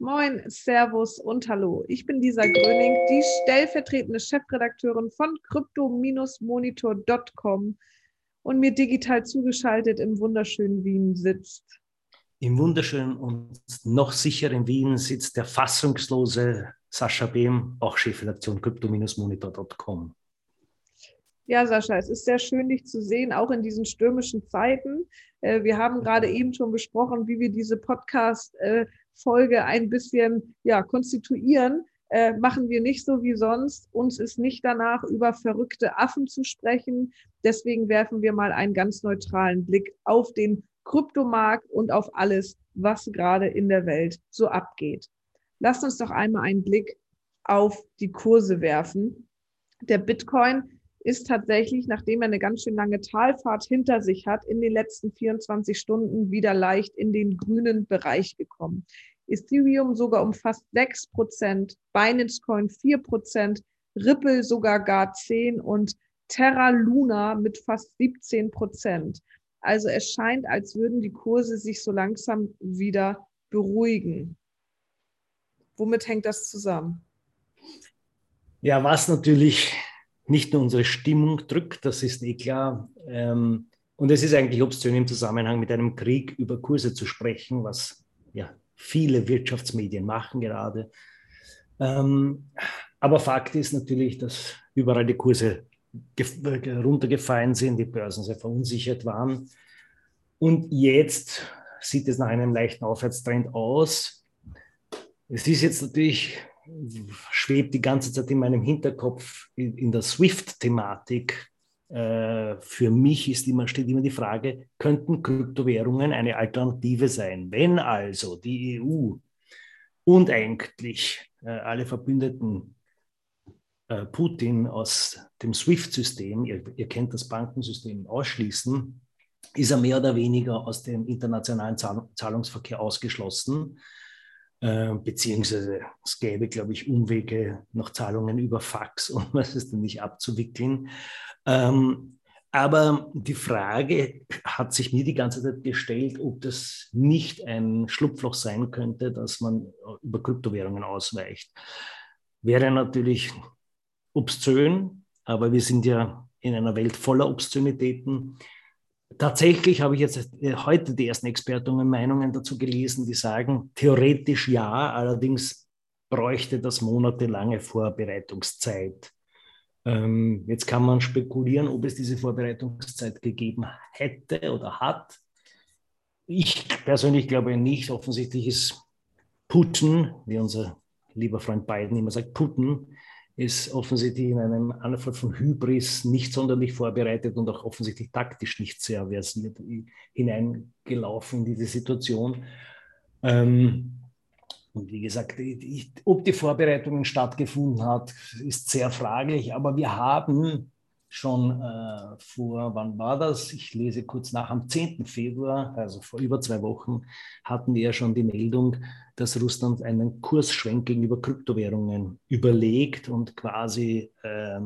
Moin, Servus und Hallo. Ich bin Lisa Gröning, die stellvertretende Chefredakteurin von crypto-monitor.com und mir digital zugeschaltet im wunderschönen Wien sitzt. Im wunderschönen und noch sicheren Wien sitzt der fassungslose Sascha Behm, auch Chefredaktion crypto-monitor.com. Ja, Sascha, es ist sehr schön, dich zu sehen, auch in diesen stürmischen Zeiten. Äh, wir haben gerade eben schon besprochen, wie wir diese Podcast äh, Folge ein bisschen ja, konstituieren, äh, machen wir nicht so wie sonst. Uns ist nicht danach, über verrückte Affen zu sprechen. Deswegen werfen wir mal einen ganz neutralen Blick auf den Kryptomarkt und auf alles, was gerade in der Welt so abgeht. Lasst uns doch einmal einen Blick auf die Kurse werfen. Der Bitcoin ist tatsächlich, nachdem er eine ganz schön lange Talfahrt hinter sich hat, in den letzten 24 Stunden wieder leicht in den grünen Bereich gekommen. Ethereum sogar um fast 6 Prozent, Binance Coin 4 Prozent, Ripple sogar gar 10 und Terra Luna mit fast 17 Prozent. Also es scheint, als würden die Kurse sich so langsam wieder beruhigen. Womit hängt das zusammen? Ja, was natürlich nicht nur unsere Stimmung drückt, das ist eh klar. Ähm, und es ist eigentlich obszön im Zusammenhang mit einem Krieg über Kurse zu sprechen, was ja viele Wirtschaftsmedien machen gerade. Ähm, aber Fakt ist natürlich, dass überall die Kurse runtergefallen sind, die Börsen sehr verunsichert waren. Und jetzt sieht es nach einem leichten Aufwärtstrend aus. Es ist jetzt natürlich schwebt die ganze Zeit in meinem Hinterkopf in, in der SWIFT-Thematik. Äh, für mich ist immer, steht immer die Frage, könnten Kryptowährungen eine Alternative sein? Wenn also die EU und eigentlich äh, alle Verbündeten äh, Putin aus dem SWIFT-System, ihr, ihr kennt das Bankensystem, ausschließen, ist er mehr oder weniger aus dem internationalen Zahlungsverkehr ausgeschlossen. Äh, beziehungsweise es gäbe, glaube ich, Umwege nach Zahlungen über Fax, um es dann nicht abzuwickeln. Ähm, aber die Frage hat sich mir die ganze Zeit gestellt, ob das nicht ein Schlupfloch sein könnte, dass man über Kryptowährungen ausweicht. Wäre natürlich obszön, aber wir sind ja in einer Welt voller Obszönitäten. Tatsächlich habe ich jetzt äh, heute die ersten Experten und Meinungen dazu gelesen, die sagen, theoretisch ja, allerdings bräuchte das monatelange Vorbereitungszeit. Ähm, jetzt kann man spekulieren, ob es diese Vorbereitungszeit gegeben hätte oder hat. Ich persönlich glaube nicht. Offensichtlich ist Putin, wie unser lieber Freund Biden immer sagt, Putin ist offensichtlich in einem Anfall von Hybris nicht sonderlich vorbereitet und auch offensichtlich taktisch nicht sehr versiert hineingelaufen in diese Situation. Ähm, und wie gesagt, ich, ob die Vorbereitungen stattgefunden hat, ist sehr fraglich, aber wir haben schon äh, vor, wann war das? Ich lese kurz nach, am 10. Februar, also vor über zwei Wochen, hatten wir ja schon die Meldung, dass Russland einen Kursschwenk gegenüber Kryptowährungen überlegt und quasi äh,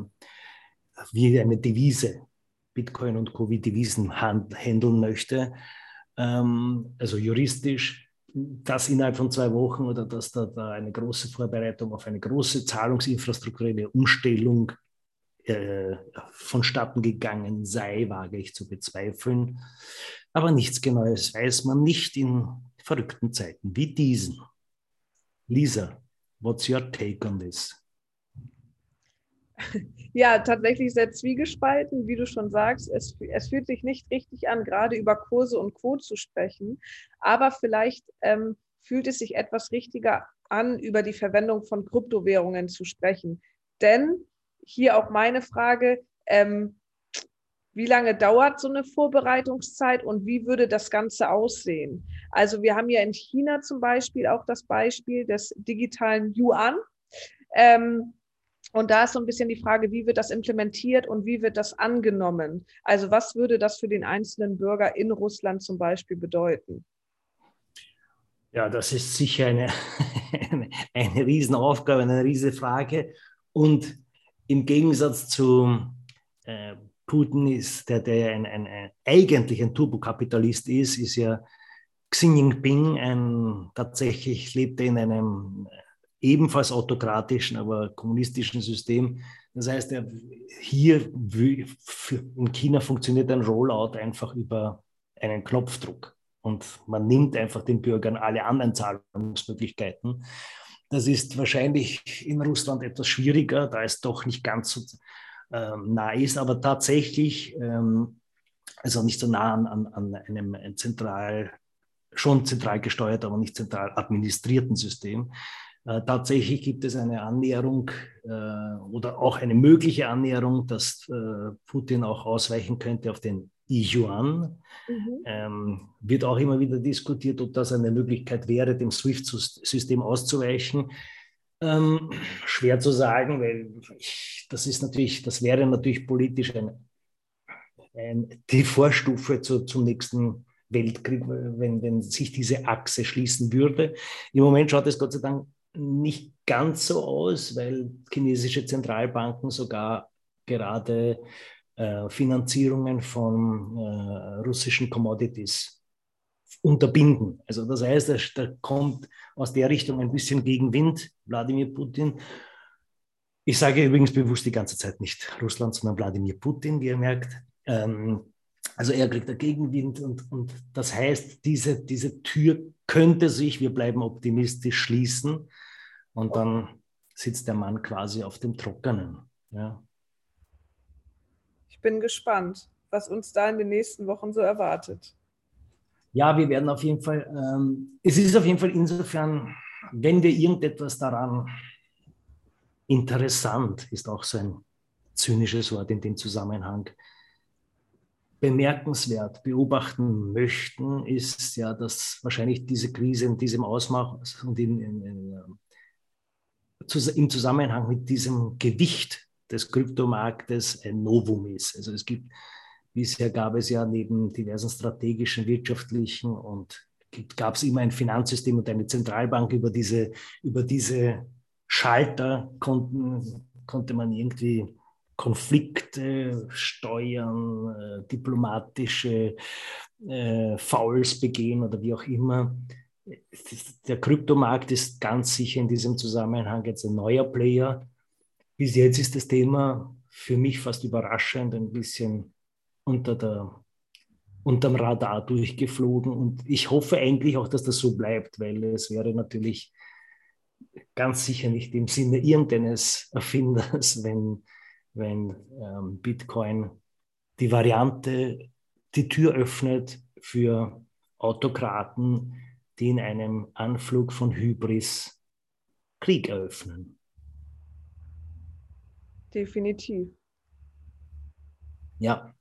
wie eine Devise Bitcoin und Covid-Devisen handeln möchte. Ähm, also juristisch, dass innerhalb von zwei Wochen oder dass da, da eine große Vorbereitung auf eine große zahlungsinfrastrukturelle Umstellung äh, vonstatten gegangen sei, wage ich zu bezweifeln. Aber nichts Genaues weiß man nicht in verrückten Zeiten wie diesen. Lisa, what's your take on this? Ja, tatsächlich sehr zwiegespalten, wie du schon sagst. Es, es fühlt sich nicht richtig an, gerade über Kurse und Co. zu sprechen. Aber vielleicht ähm, fühlt es sich etwas richtiger an, über die Verwendung von Kryptowährungen zu sprechen. Denn hier auch meine Frage, ähm, wie lange dauert so eine Vorbereitungszeit und wie würde das Ganze aussehen? Also wir haben ja in China zum Beispiel auch das Beispiel des digitalen Yuan. Ähm, und da ist so ein bisschen die Frage, wie wird das implementiert und wie wird das angenommen? Also was würde das für den einzelnen Bürger in Russland zum Beispiel bedeuten? Ja, das ist sicher eine, eine, Riesenaufgabe, eine Riesenfrage. Und im Gegensatz zu äh, Putin, ist, der, der ein, ein, ein, eigentlich ein Turbokapitalist ist, ist ja Xi Jinping ein, tatsächlich lebte in einem ebenfalls autokratischen, aber kommunistischen System. Das heißt, er, hier in China funktioniert ein Rollout einfach über einen Knopfdruck und man nimmt einfach den Bürgern alle anderen Zahlungsmöglichkeiten. Das ist wahrscheinlich in Russland etwas schwieriger, da es doch nicht ganz so ähm, nah ist, aber tatsächlich, ähm, also nicht so nah an, an, einem zentral, schon zentral gesteuerten, aber nicht zentral administrierten System. Äh, tatsächlich gibt es eine Annäherung äh, oder auch eine mögliche Annäherung, dass äh, Putin auch ausweichen könnte auf den Yuan. Mhm. Ähm, wird auch immer wieder diskutiert, ob das eine Möglichkeit wäre, dem SWIFT-System auszuweichen. Ähm, schwer zu sagen, weil ich, das ist natürlich, das wäre natürlich politisch ein, ein, die Vorstufe zu, zum nächsten Weltkrieg, wenn, wenn sich diese Achse schließen würde. Im Moment schaut es Gott sei Dank nicht ganz so aus, weil chinesische Zentralbanken sogar gerade Finanzierungen von äh, russischen Commodities unterbinden. Also das heißt, da, da kommt aus der Richtung ein bisschen Gegenwind, Wladimir Putin. Ich sage übrigens bewusst die ganze Zeit nicht Russland, sondern Wladimir Putin, wie ihr merkt. Ähm, also er kriegt da Gegenwind und, und das heißt, diese, diese Tür könnte sich, wir bleiben optimistisch, schließen und dann sitzt der Mann quasi auf dem Trockenen. Ja. Bin gespannt, was uns da in den nächsten Wochen so erwartet. Ja, wir werden auf jeden Fall, ähm, es ist auf jeden Fall insofern, wenn wir irgendetwas daran interessant, ist auch so ein zynisches Wort in dem Zusammenhang, bemerkenswert beobachten möchten, ist ja, dass wahrscheinlich diese Krise in diesem Ausmaß und in, in, in, im Zusammenhang mit diesem Gewicht des Kryptomarktes ein Novum ist. Also es gibt Bisher gab es ja neben diversen strategischen, wirtschaftlichen und gab es immer ein Finanzsystem und eine Zentralbank. Über diese, über diese Schalter konnten, konnte man irgendwie Konflikte steuern, äh, diplomatische äh, Fouls begehen oder wie auch immer. Der Kryptomarkt ist ganz sicher in diesem Zusammenhang jetzt ein neuer Player. Bis jetzt ist das Thema für mich fast überraschend ein bisschen unter der, unterm Radar durchgeflogen. Und ich hoffe eigentlich auch, dass das so bleibt, weil es wäre natürlich ganz sicher nicht im Sinne irgendeines Erfinders, wenn, wenn ähm, Bitcoin die Variante, die Tür öffnet für Autokraten, die in einem Anflug von Hybris Krieg eröffnen. Definitiv. Ja.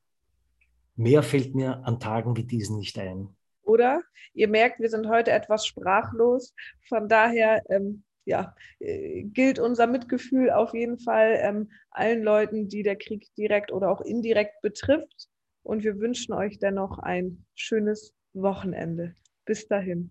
Mehr fällt mir an Tagen wie diesen nicht ein. Oder? Ihr merkt, wir sind heute etwas sprachlos. Von daher ähm, ja, äh, gilt unser Mitgefühl auf jeden Fall ähm, allen Leuten, die der Krieg direkt oder auch indirekt betrifft. Und wir wünschen euch dennoch ein schönes Wochenende. Bis dahin.